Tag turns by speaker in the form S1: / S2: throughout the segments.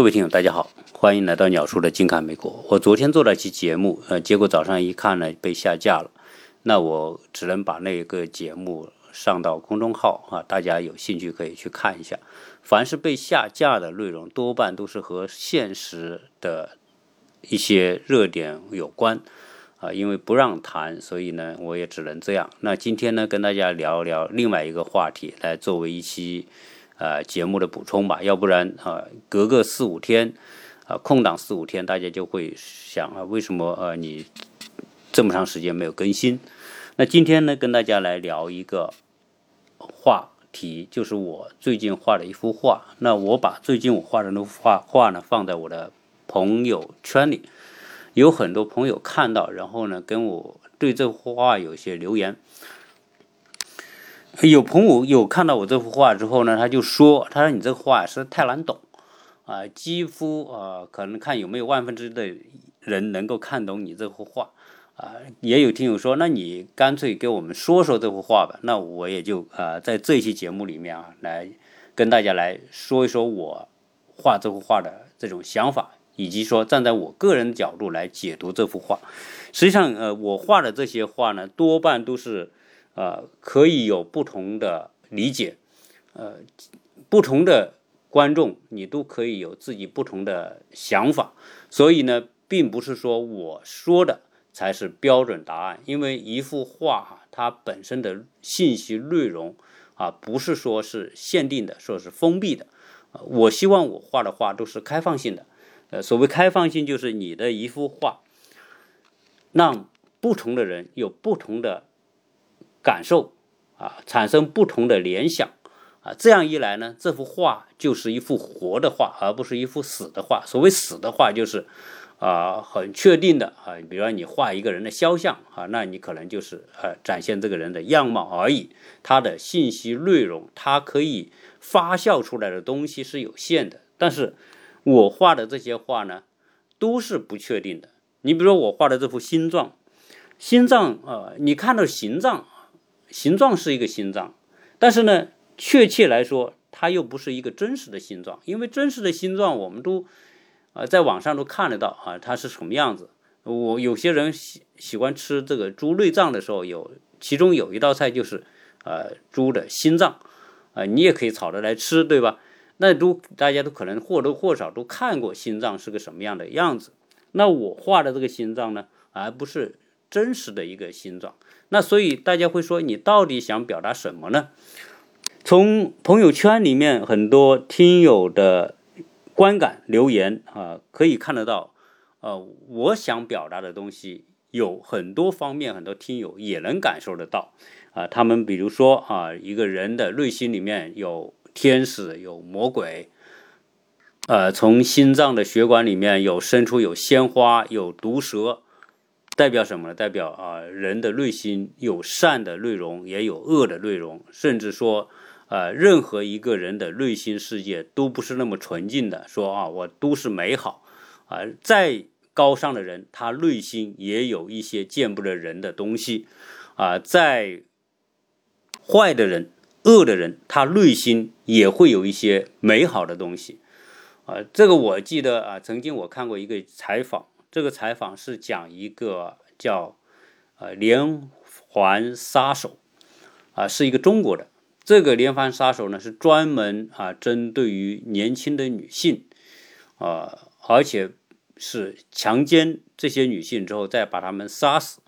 S1: 各位听友，大家好，欢迎来到鸟叔的近看美国。我昨天做了一期节目，呃，结果早上一看呢，被下架了。那我只能把那个节目上到公众号啊，大家有兴趣可以去看一下。凡是被下架的内容，多半都是和现实的一些热点有关啊，因为不让谈，所以呢，我也只能这样。那今天呢，跟大家聊聊另外一个话题，来作为一期。呃，节目的补充吧，要不然啊，隔个四五天，啊，空档四五天，大家就会想啊，为什么呃你这么长时间没有更新？那今天呢，跟大家来聊一个话题，就是我最近画的一幅画。那我把最近我画的那幅画画呢，放在我的朋友圈里，有很多朋友看到，然后呢，跟我对这幅画有些留言。有朋友有看到我这幅画之后呢，他就说：“他说你这画是太难懂，啊，几乎啊，可能看有没有万分之的人能够看懂你这幅画，啊，也有听友说，那你干脆给我们说说这幅画吧。那我也就啊，在这期节目里面啊，来跟大家来说一说我画这幅画的这种想法，以及说站在我个人角度来解读这幅画。实际上，呃，我画的这些画呢，多半都是。”呃，可以有不同的理解，呃，不同的观众你都可以有自己不同的想法，所以呢，并不是说我说的才是标准答案，因为一幅画它本身的信息内容啊，不是说是限定的，说是封闭的，我希望我画的画都是开放性的，呃，所谓开放性就是你的一幅画，让不同的人有不同的。感受啊，产生不同的联想啊，这样一来呢，这幅画就是一幅活的画，而不是一幅死的画。所谓死的画，就是啊，很确定的啊，比如说你画一个人的肖像啊，那你可能就是呃展现这个人的样貌而已，它的信息内容，它可以发酵出来的东西是有限的。但是我画的这些画呢，都是不确定的。你比如说我画的这幅心脏，心脏啊，你看到形状。形状是一个心脏，但是呢，确切来说，它又不是一个真实的心脏，因为真实的心脏我们都，呃，在网上都看得到啊，它是什么样子。我有些人喜喜欢吃这个猪内脏的时候，有其中有一道菜就是呃猪的心脏，啊，你也可以炒着来吃，对吧？那都大家都可能或多或少都看过心脏是个什么样的样子。那我画的这个心脏呢，而不是真实的一个心脏。那所以大家会说，你到底想表达什么呢？从朋友圈里面很多听友的观感留言啊，可以看得到，呃，我想表达的东西有很多方面，很多听友也能感受得到啊。他们比如说啊，一个人的内心里面有天使，有魔鬼，呃，从心脏的血管里面有伸出有鲜花，有毒蛇。代表什么呢？代表啊，人的内心有善的内容，也有恶的内容，甚至说，呃，任何一个人的内心世界都不是那么纯净的。说啊，我都是美好，啊，再高尚的人，他内心也有一些见不得人的东西，啊，再坏的人、恶的人，他内心也会有一些美好的东西，啊，这个我记得啊，曾经我看过一个采访。这个采访是讲一个叫呃连环杀手啊，是一个中国的。这个连环杀手呢是专门啊针对于年轻的女性啊，而且是强奸这些女性之后再把她们杀死。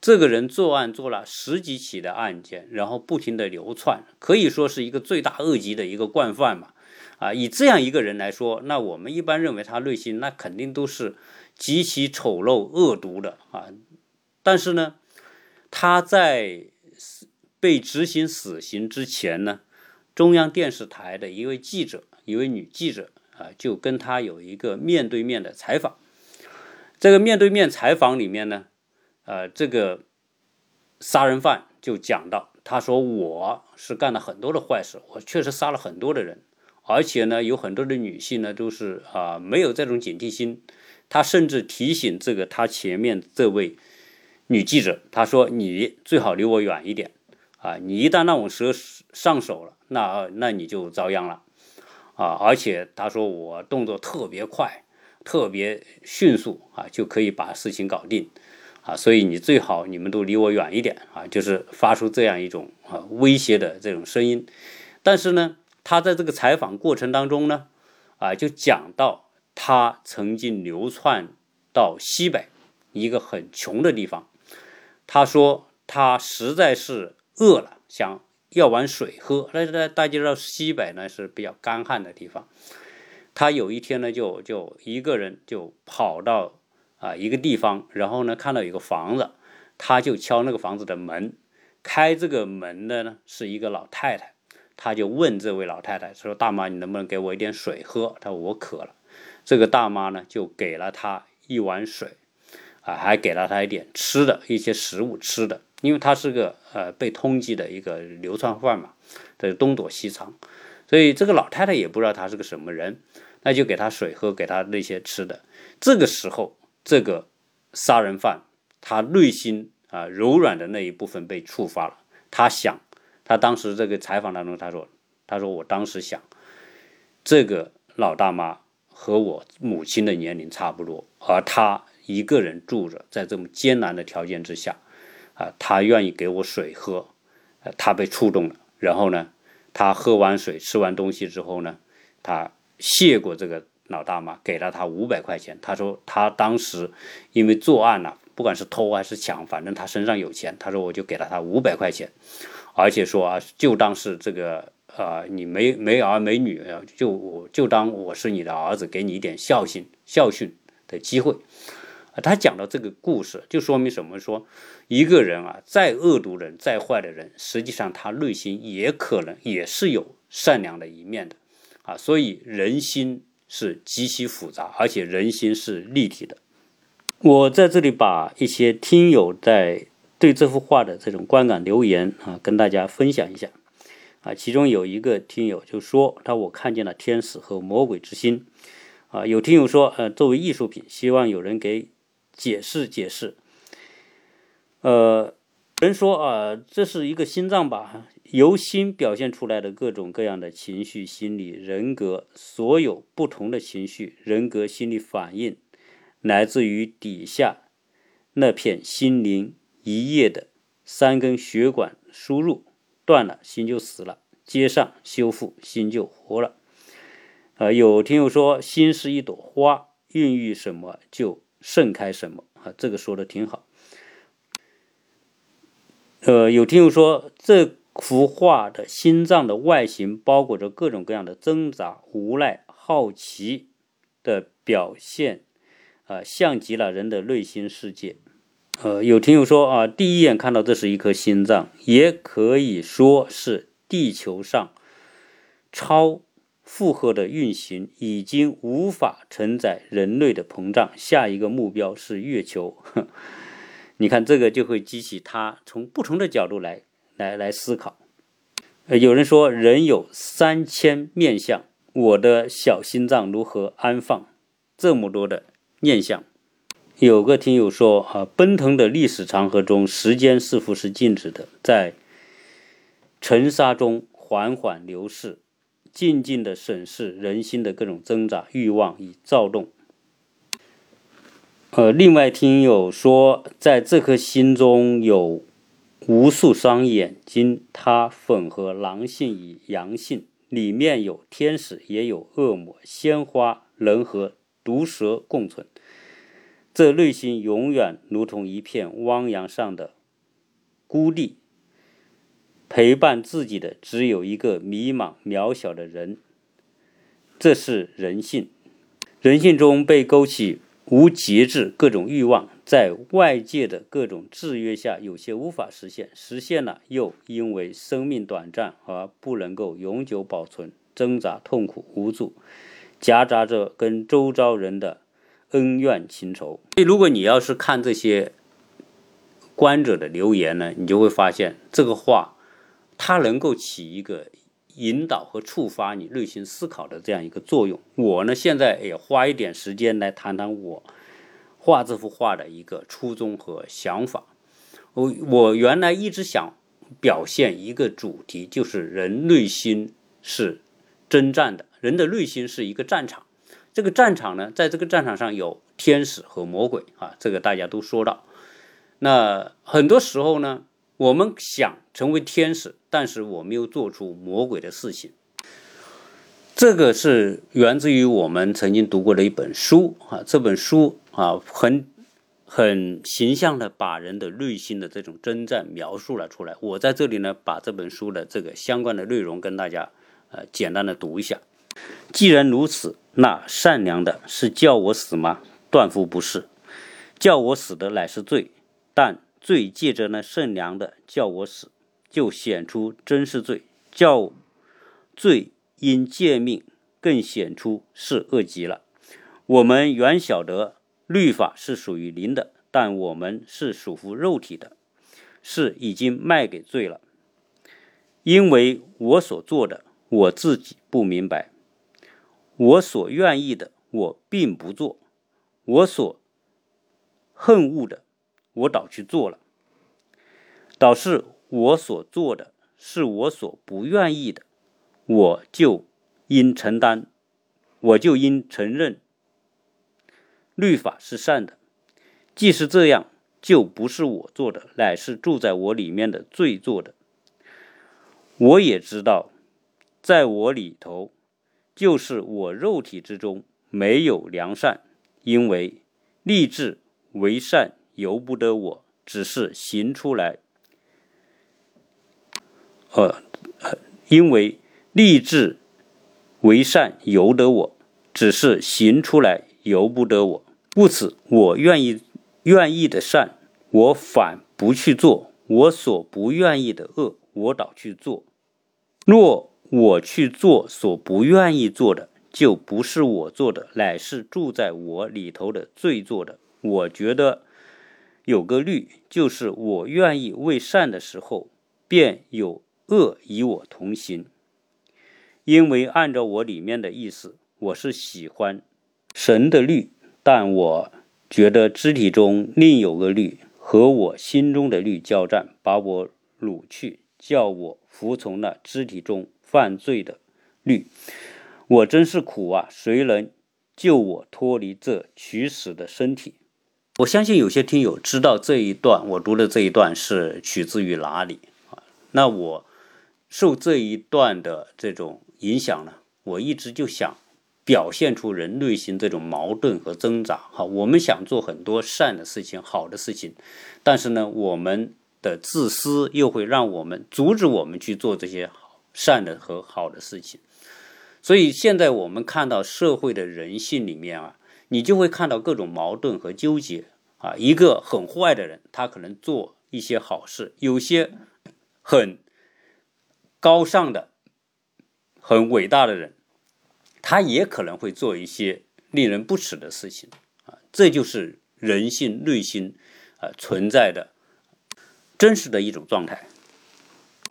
S1: 这个人作案做了十几起的案件，然后不停的流窜，可以说是一个罪大恶极的一个惯犯嘛。啊，以这样一个人来说，那我们一般认为他内心那肯定都是。极其丑陋恶毒的啊！但是呢，他在被执行死刑之前呢，中央电视台的一位记者，一位女记者啊，就跟他有一个面对面的采访。这个面对面采访里面呢，呃，这个杀人犯就讲到，他说我是干了很多的坏事，我确实杀了很多的人，而且呢，有很多的女性呢都是啊没有这种警惕心。他甚至提醒这个他前面这位女记者，他说：“你最好离我远一点啊！你一旦让我蛇上手了，那那你就遭殃了啊，而且他说我动作特别快，特别迅速啊，就可以把事情搞定啊，所以你最好你们都离我远一点啊，就是发出这样一种啊威胁的这种声音。但是呢，他在这个采访过程当中呢，啊，就讲到他曾经流窜到西北一个很穷的地方，他说他实在是饿了，想。要碗水喝，那那大家知道西北呢是比较干旱的地方。他有一天呢，就就一个人就跑到啊一个地方，然后呢看到有个房子，他就敲那个房子的门。开这个门的呢是一个老太太，他就问这位老太太说：“大妈，你能不能给我一点水喝？”他说：“我渴了。”这个大妈呢就给了他一碗水，啊，还给了他一点吃的一些食物吃的。因为他是个呃被通缉的一个流窜犯嘛，他就东躲西藏，所以这个老太太也不知道他是个什么人，那就给他水喝，给他那些吃的。这个时候，这个杀人犯他内心啊柔软的那一部分被触发了。他想，他当时这个采访当中他说，他说我当时想，这个老大妈和我母亲的年龄差不多，而他一个人住着，在这么艰难的条件之下。啊，他愿意给我水喝，他被触动了。然后呢，他喝完水、吃完东西之后呢，他谢过这个老大妈，给了他五百块钱。他说他当时因为作案了，不管是偷还是抢，反正他身上有钱。他说我就给了他五百块钱，而且说啊，就当是这个啊，你没没儿没女，就我就当我是你的儿子，给你一点孝心孝训的机会。他讲到这个故事，就说明什么？说一个人啊，再恶毒人、再坏的人，实际上他内心也可能也是有善良的一面的啊。所以人心是极其复杂，而且人心是立体的。我在这里把一些听友在对这幅画的这种观感留言啊，跟大家分享一下啊。其中有一个听友就说，他我看见了天使和魔鬼之心啊。有听友说，呃，作为艺术品，希望有人给。解释解释，呃，人说啊，这是一个心脏吧，由心表现出来的各种各样的情绪、心理、人格，所有不同的情绪、人格、心理反应，来自于底下那片心灵一夜的三根血管输入断了，心就死了；接上修复，心就活了。呃，有听友说，心是一朵花，孕育什么就。盛开什么啊？这个说的挺好。呃，有听友说这幅画的心脏的外形包裹着各种各样的挣扎、无奈、好奇的表现，啊，像极了人的内心世界。呃，有听友说啊，第一眼看到这是一颗心脏，也可以说是地球上超。负荷的运行已经无法承载人类的膨胀，下一个目标是月球。你看这个就会激起他从不同的角度来来来思考。呃，有人说人有三千面相，我的小心脏如何安放这么多的念想？有个听友说啊，奔腾的历史长河中，时间似乎是静止的，在尘沙中缓缓流逝。静静的审视人心的各种挣扎、欲望与躁动。呃，另外听友说，在这颗心中有无数双眼睛，它混合狼性与阳性，里面有天使，也有恶魔，鲜花能和毒蛇共存。这内心永远如同一片汪洋上的孤地。陪伴自己的只有一个迷茫渺小的人，这是人性。人性中被勾起无节制各种欲望，在外界的各种制约下，有些无法实现；实现了，又因为生命短暂而不能够永久保存，挣扎、痛苦、无助，夹杂着跟周遭人的恩怨情仇。所以，如果你要是看这些观者的留言呢，你就会发现这个话。它能够起一个引导和触发你内心思考的这样一个作用。我呢，现在也花一点时间来谈谈我画这幅画的一个初衷和想法。我我原来一直想表现一个主题，就是人内心是征战的，人的内心是一个战场。这个战场呢，在这个战场上有天使和魔鬼啊，这个大家都说到。那很多时候呢，我们想成为天使，但是我们又做出魔鬼的事情。这个是源自于我们曾经读过的一本书啊，这本书啊，很很形象的把人的内心的这种征战描述了出来。我在这里呢，把这本书的这个相关的内容跟大家呃简单的读一下。既然如此，那善良的是叫我死吗？断乎不是，叫我死的乃是罪，但罪借着那善良的叫我死，就显出真是罪；叫罪因借命，更显出是恶极了。我们原晓得律法是属于灵的，但我们是属乎肉体的，是已经卖给罪了。因为我所做的，我自己不明白。我所愿意的，我并不做；我所恨恶的，我倒去做了。倒是我所做的，是我所不愿意的，我就应承担，我就应承认。律法是善的，既是这样，就不是我做的，乃是住在我里面的罪做的。我也知道，在我里头。就是我肉体之中没有良善，因为立志为善由不得我，只是行出来。呃，因为立志为善由得我，只是行出来由不得我。故此，我愿意愿意的善，我反不去做；我所不愿意的恶，我倒去做。若我去做所不愿意做的，就不是我做的，乃是住在我里头的罪做的。我觉得有个律，就是我愿意为善的时候，便有恶与我同行。因为按照我里面的意思，我是喜欢神的律，但我觉得肢体中另有个律和我心中的律交战，把我掳去，叫我服从那肢体中。犯罪的律，我真是苦啊！谁能救我脱离这取死的身体？我相信有些听友知道这一段，我读的这一段是取自于哪里啊？那我受这一段的这种影响呢？我一直就想表现出人内心这种矛盾和挣扎。哈，我们想做很多善的事情、好的事情，但是呢，我们的自私又会让我们阻止我们去做这些。善的和好的事情，所以现在我们看到社会的人性里面啊，你就会看到各种矛盾和纠结啊。一个很坏的人，他可能做一些好事；有些很高尚的、很伟大的人，他也可能会做一些令人不齿的事情啊。这就是人性内心啊存在的真实的一种状态。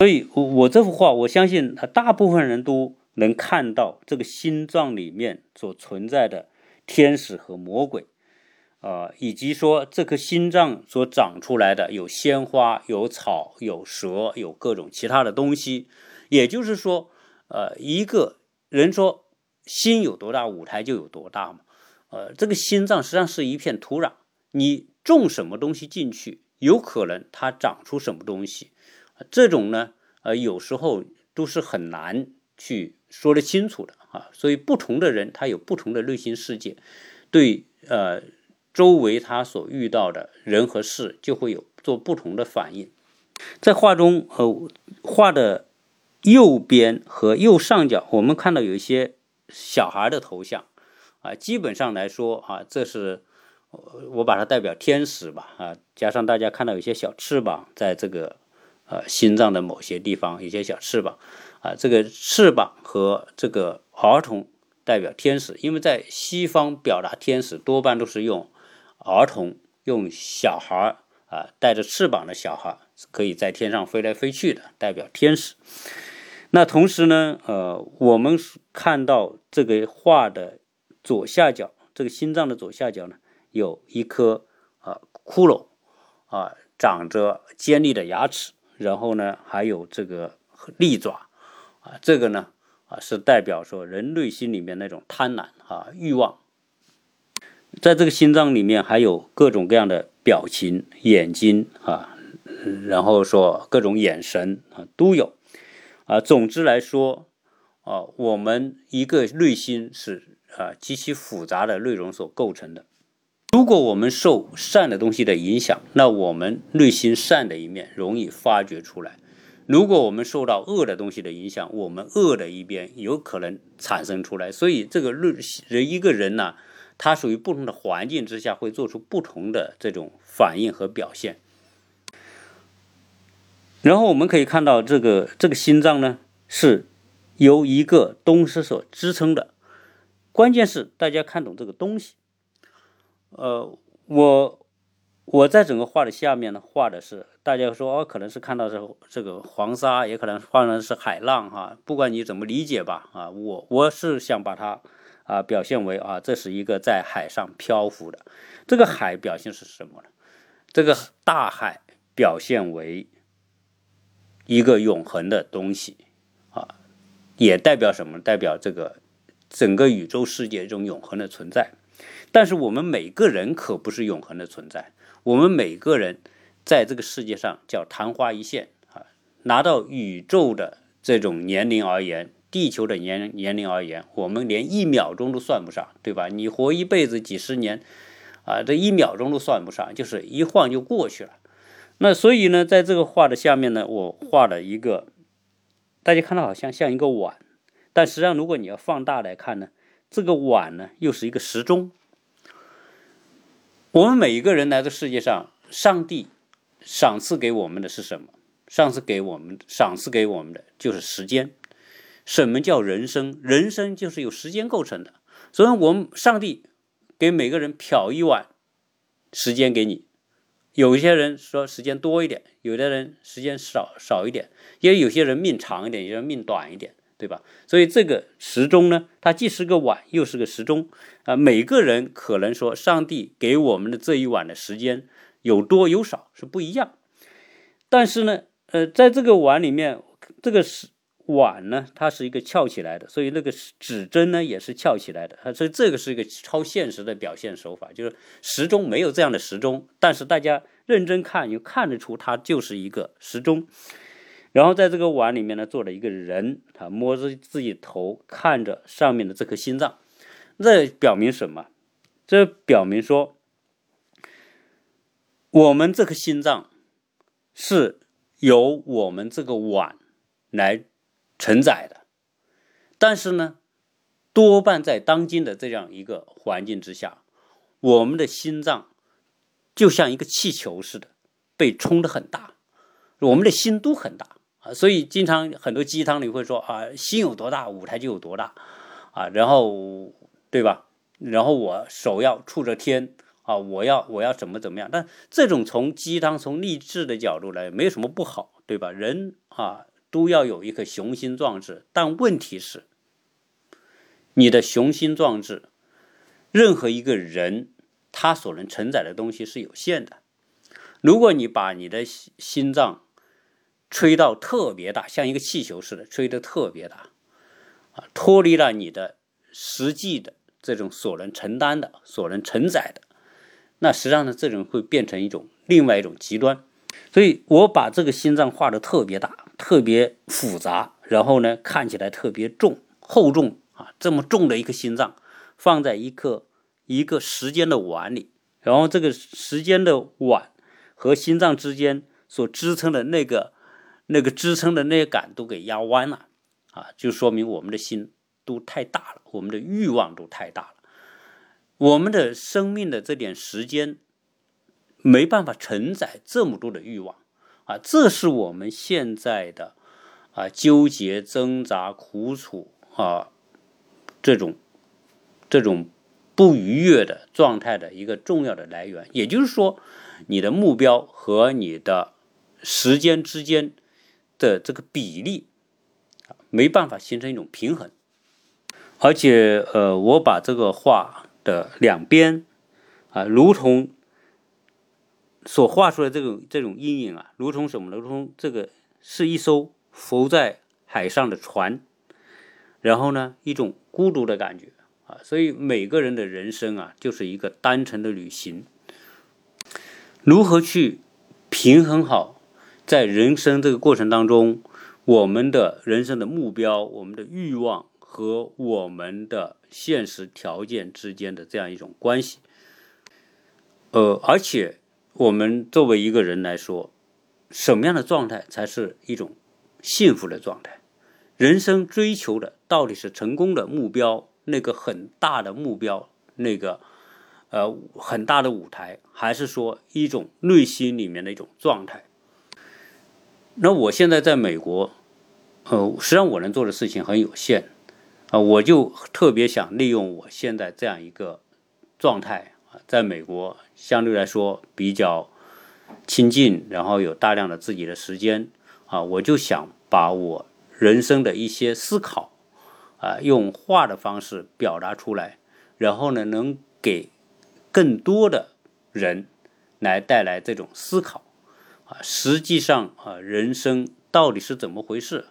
S1: 所以，我我这幅画，我相信他大部分人都能看到这个心脏里面所存在的天使和魔鬼，呃，以及说这颗心脏所长出来的有鲜花、有草、有蛇、有各种其他的东西。也就是说，呃，一个人说心有多大，舞台就有多大嘛。呃，这个心脏实际上是一片土壤，你种什么东西进去，有可能它长出什么东西。这种呢，呃，有时候都是很难去说得清楚的啊。所以，不同的人他有不同的内心世界，对呃周围他所遇到的人和事就会有做不同的反应。在画中，呃，画的右边和右上角，我们看到有一些小孩的头像啊。基本上来说啊，这是我把它代表天使吧啊，加上大家看到有些小翅膀在这个。呃，心脏的某些地方有些小翅膀，啊，这个翅膀和这个儿童代表天使，因为在西方表达天使多半都是用儿童，用小孩啊，带着翅膀的小孩可以在天上飞来飞去的，代表天使。那同时呢，呃，我们看到这个画的左下角，这个心脏的左下角呢，有一颗啊骷髅啊，长着尖利的牙齿。然后呢，还有这个利爪，啊，这个呢，啊，是代表说人内心里面那种贪婪啊欲望。在这个心脏里面还有各种各样的表情、眼睛啊，然后说各种眼神啊都有啊。总之来说啊，我们一个内心是啊极其复杂的内容所构成的。如果我们受善的东西的影响，那我们内心善的一面容易发掘出来；如果我们受到恶的东西的影响，我们恶的一边有可能产生出来。所以，这个人一个人呢，他属于不同的环境之下，会做出不同的这种反应和表现。然后我们可以看到，这个这个心脏呢，是由一个东西所支撑的。关键是大家看懂这个东西。呃，我我在整个画的下面呢，画的是大家说哦，可能是看到这这个黄沙，也可能画的是海浪哈，不管你怎么理解吧啊，我我是想把它啊表现为啊，这是一个在海上漂浮的，这个海表现是什么呢？这个大海表现为一个永恒的东西啊，也代表什么？代表这个整个宇宙世界这种永恒的存在。但是我们每个人可不是永恒的存在，我们每个人在这个世界上叫昙花一现啊。拿到宇宙的这种年龄而言，地球的年年龄而言，我们连一秒钟都算不上，对吧？你活一辈子几十年啊，这一秒钟都算不上，就是一晃就过去了。那所以呢，在这个画的下面呢，我画了一个，大家看到好像像一个碗，但实际上如果你要放大来看呢，这个碗呢又是一个时钟。我们每一个人来到世界上，上帝赏赐给我们的是什么？赏赐给我们，赏赐给我们的就是时间。什么叫人生？人生就是由时间构成的。所以，我们上帝给每个人漂一碗时间给你。有一些人说时间多一点，有的人时间少少一点，也有些人命长一点，有些人命短一点。对吧？所以这个时钟呢，它既是个碗，又是个时钟啊。每个人可能说，上帝给我们的这一碗的时间有多有少是不一样。但是呢，呃，在这个碗里面，这个是碗呢，它是一个翘起来的，所以那个指针呢也是翘起来的。所以这个是一个超现实的表现手法，就是时钟没有这样的时钟，但是大家认真看，就看得出它就是一个时钟。然后在这个碗里面呢，坐了一个人，他摸着自己头，看着上面的这颗心脏，这表明什么？这表明说，我们这颗心脏是由我们这个碗来承载的。但是呢，多半在当今的这样一个环境之下，我们的心脏就像一个气球似的，被冲得很大，我们的心都很大。啊，所以经常很多鸡汤里会说啊，心有多大，舞台就有多大，啊，然后对吧？然后我手要触着天啊，我要我要怎么怎么样？但这种从鸡汤从励志的角度来，没有什么不好，对吧？人啊都要有一颗雄心壮志，但问题是，你的雄心壮志，任何一个人他所能承载的东西是有限的。如果你把你的心脏，吹到特别大，像一个气球似的，吹得特别大，啊，脱离了你的实际的这种所能承担的、所能承载的，那实际上呢，这种会变成一种另外一种极端。所以我把这个心脏画的特别大、特别复杂，然后呢，看起来特别重、厚重啊，这么重的一颗心脏，放在一个一个时间的碗里，然后这个时间的碗和心脏之间所支撑的那个。那个支撑的那些杆都给压弯了，啊，就说明我们的心都太大了，我们的欲望都太大了，我们的生命的这点时间没办法承载这么多的欲望，啊，这是我们现在的啊纠结、挣扎、苦楚啊这种这种不愉悦的状态的一个重要的来源。也就是说，你的目标和你的时间之间。的这个比例，没办法形成一种平衡，而且呃，我把这个画的两边啊，如同所画出来这种这种阴影啊，如同什么？如同这个是一艘浮在海上的船，然后呢，一种孤独的感觉啊。所以每个人的人生啊，就是一个单程的旅行。如何去平衡好在人生这个过程当中，我们的人生的目标、我们的欲望和我们的现实条件之间的这样一种关系？呃，而且我们作为一个人来说，什么样的状态才是一种幸福的状态？人生追求的到底是成功的目标，那个很大的目标，那个呃很大的舞台，还是说一种内心里面的一种状态？那我现在在美国，呃，实际上我能做的事情很有限，啊，我就特别想利用我现在这样一个状态啊，在美国。相对来说比较亲近，然后有大量的自己的时间啊，我就想把我人生的一些思考啊，用画的方式表达出来，然后呢，能给更多的人来带来这种思考啊。实际上啊，人生到底是怎么回事？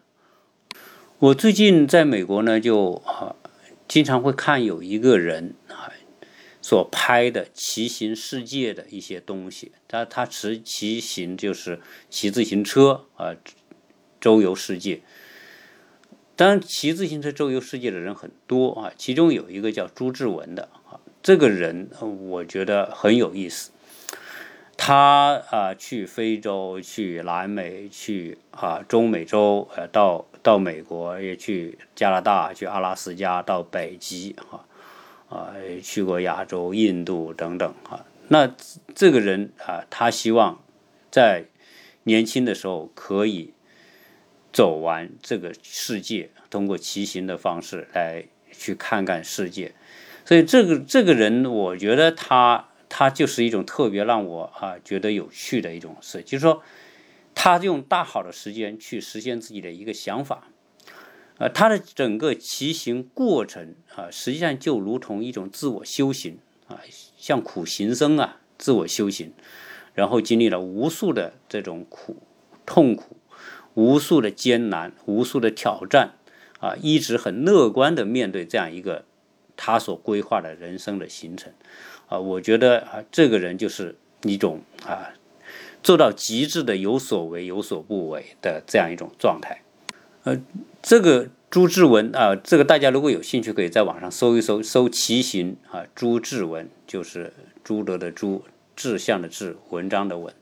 S1: 我最近在美国呢，就啊，经常会看有一个人啊。所拍的骑行世界的一些东西，他他骑骑行就是骑自行车啊，周游世界。当然，骑自行车周游世界的人很多啊，其中有一个叫朱志文的啊，这个人我觉得很有意思。他啊，去非洲，去南美，去啊中美洲，呃，到到美国，也去加拿大，去阿拉斯加，到北极啊。啊，去过亚洲、印度等等啊。那这个人啊，他希望在年轻的时候可以走完这个世界，通过骑行的方式来去看看世界。所以这个这个人，我觉得他他就是一种特别让我啊觉得有趣的一种事，就是说他用大好的时间去实现自己的一个想法。呃，他的整个骑行过程啊，实际上就如同一种自我修行啊，像苦行僧啊，自我修行，然后经历了无数的这种苦、痛苦，无数的艰难，无数的挑战啊，一直很乐观的面对这样一个他所规划的人生的行程啊，我觉得啊，这个人就是一种啊，做到极致的有所为有所不为的这样一种状态。呃，这个朱志文啊，这个大家如果有兴趣，可以在网上搜一搜，搜骑行啊，朱志文就是朱德的朱，志向的志，文章的文，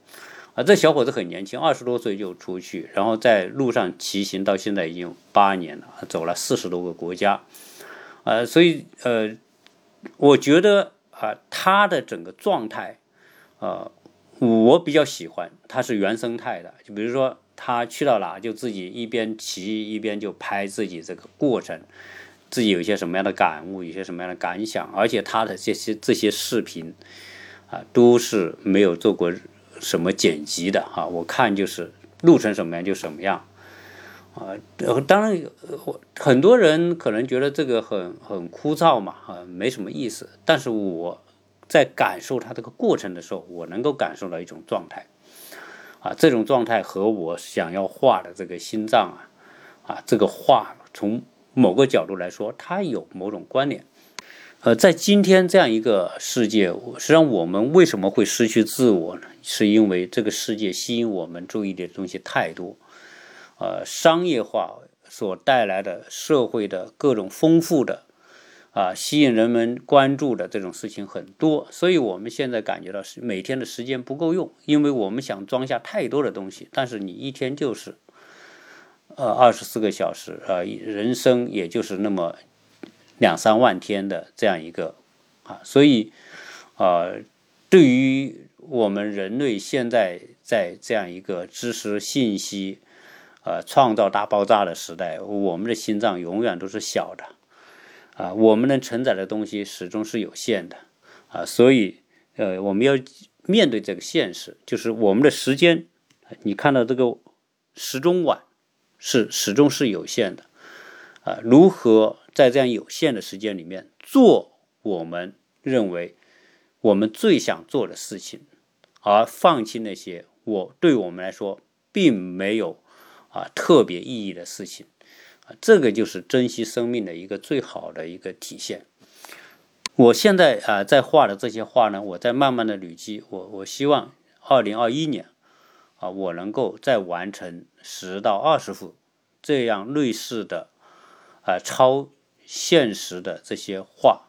S1: 啊，这小伙子很年轻，二十多岁就出去，然后在路上骑行，到现在已经八年了，走了四十多个国家，呃，所以呃，我觉得啊，他的整个状态，呃，我比较喜欢，他是原生态的，就比如说。他去到哪就自己一边骑一边就拍自己这个过程，自己有一些什么样的感悟，有些什么样的感想，而且他的这些这些视频啊都是没有做过什么剪辑的哈，我看就是录成什么样就什么样啊。当然，很多人可能觉得这个很很枯燥嘛，啊，没什么意思。但是我在感受它这个过程的时候，我能够感受到一种状态。啊，这种状态和我想要画的这个心脏啊，啊，这个画从某个角度来说，它有某种关联。呃，在今天这样一个世界，实际上我们为什么会失去自我呢？是因为这个世界吸引我们注意的东西太多，呃，商业化所带来的社会的各种丰富的。啊，吸引人们关注的这种事情很多，所以我们现在感觉到是每天的时间不够用，因为我们想装下太多的东西，但是你一天就是呃二十四个小时，呃，人生也就是那么两三万天的这样一个啊，所以啊，对于我们人类现在在这样一个知识信息呃创造大爆炸的时代，我们的心脏永远都是小的。啊，我们能承载的东西始终是有限的，啊，所以，呃，我们要面对这个现实，就是我们的时间，你看到这个时钟碗是始终是有限的，啊，如何在这样有限的时间里面做我们认为我们最想做的事情，而放弃那些我对我们来说并没有啊特别意义的事情。啊这个就是珍惜生命的一个最好的一个体现。我现在啊在画的这些画呢，我在慢慢的累积，我我希望二零二一年啊，我能够再完成十到二十幅这样类似的啊超现实的这些画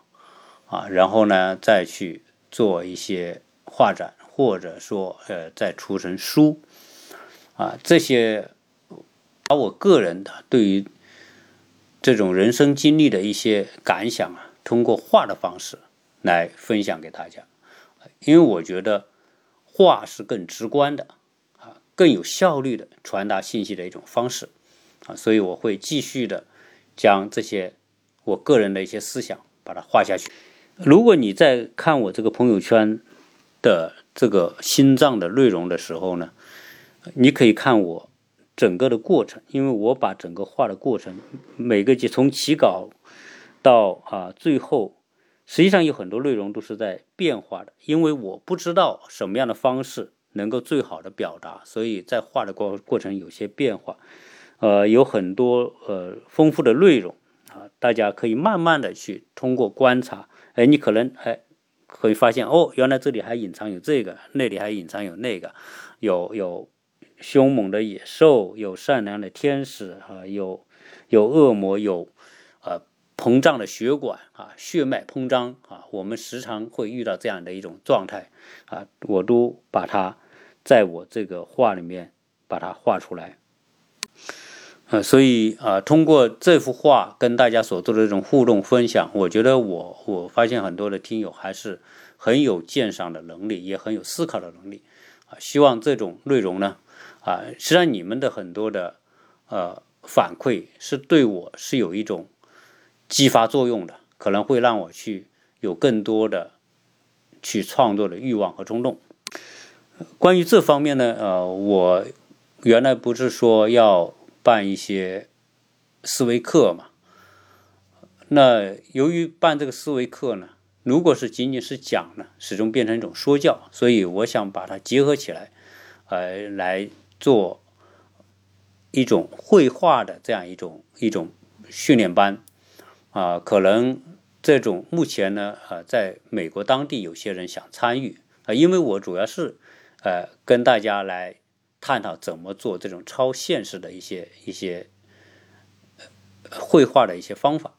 S1: 啊，然后呢再去做一些画展，或者说呃再出成书啊，这些把我个人的对于这种人生经历的一些感想啊。通过画的方式来分享给大家，因为我觉得画是更直观的啊，更有效率的传达信息的一种方式啊，所以我会继续的将这些我个人的一些思想把它画下去。如果你在看我这个朋友圈的这个心脏的内容的时候呢，你可以看我整个的过程，因为我把整个画的过程每个节从起稿。到啊，最后实际上有很多内容都是在变化的，因为我不知道什么样的方式能够最好的表达，所以在画的过过程有些变化，呃，有很多呃丰富的内容啊，大家可以慢慢的去通过观察，哎，你可能哎会发现哦，原来这里还隐藏有这个，那里还隐藏有那个，有有凶猛的野兽，有善良的天使啊，有有恶魔，有呃。膨胀的血管啊，血脉膨胀啊，我们时常会遇到这样的一种状态啊，我都把它在我这个画里面把它画出来，呃，所以啊，通过这幅画跟大家所做的这种互动分享，我觉得我我发现很多的听友还是很有鉴赏的能力，也很有思考的能力啊，希望这种内容呢啊，实际上你们的很多的呃反馈是对我是有一种。激发作用的，可能会让我去有更多的去创作的欲望和冲动。关于这方面呢，呃，我原来不是说要办一些思维课嘛？那由于办这个思维课呢，如果是仅仅是讲呢，始终变成一种说教，所以我想把它结合起来，呃，来做一种绘画的这样一种一种训练班。啊，可能这种目前呢，呃，在美国当地有些人想参与啊，因为我主要是呃跟大家来探讨怎么做这种超现实的一些一些绘画的一些方法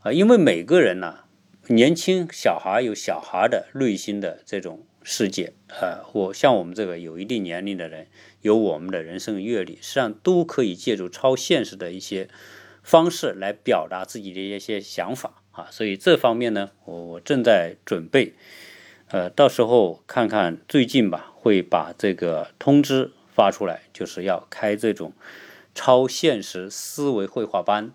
S1: 啊，因为每个人呢，年轻小孩有小孩的内心的这种世界，呃，我像我们这个有一定年龄的人，有我们的人生阅历，实际上都可以借助超现实的一些。方式来表达自己的一些想法啊，所以这方面呢，我我正在准备，呃，到时候看看最近吧，会把这个通知发出来，就是要开这种超现实思维绘画班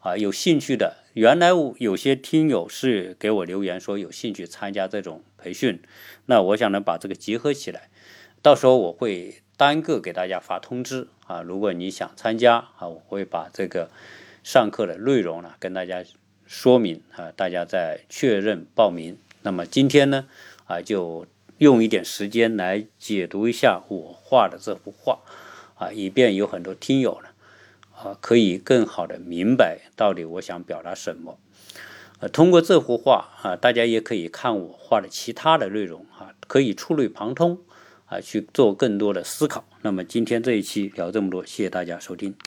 S1: 啊，有兴趣的，原来我有些听友是给我留言说有兴趣参加这种培训，那我想呢把这个结合起来，到时候我会单个给大家发通知啊，如果你想参加啊，我会把这个。上课的内容呢，跟大家说明啊，大家再确认报名。那么今天呢，啊，就用一点时间来解读一下我画的这幅画，啊，以便有很多听友呢，啊，可以更好的明白到底我想表达什么。通过这幅画啊，大家也可以看我画的其他的内容啊，可以触类旁通啊，去做更多的思考。那么今天这一期聊这么多，谢谢大家收听。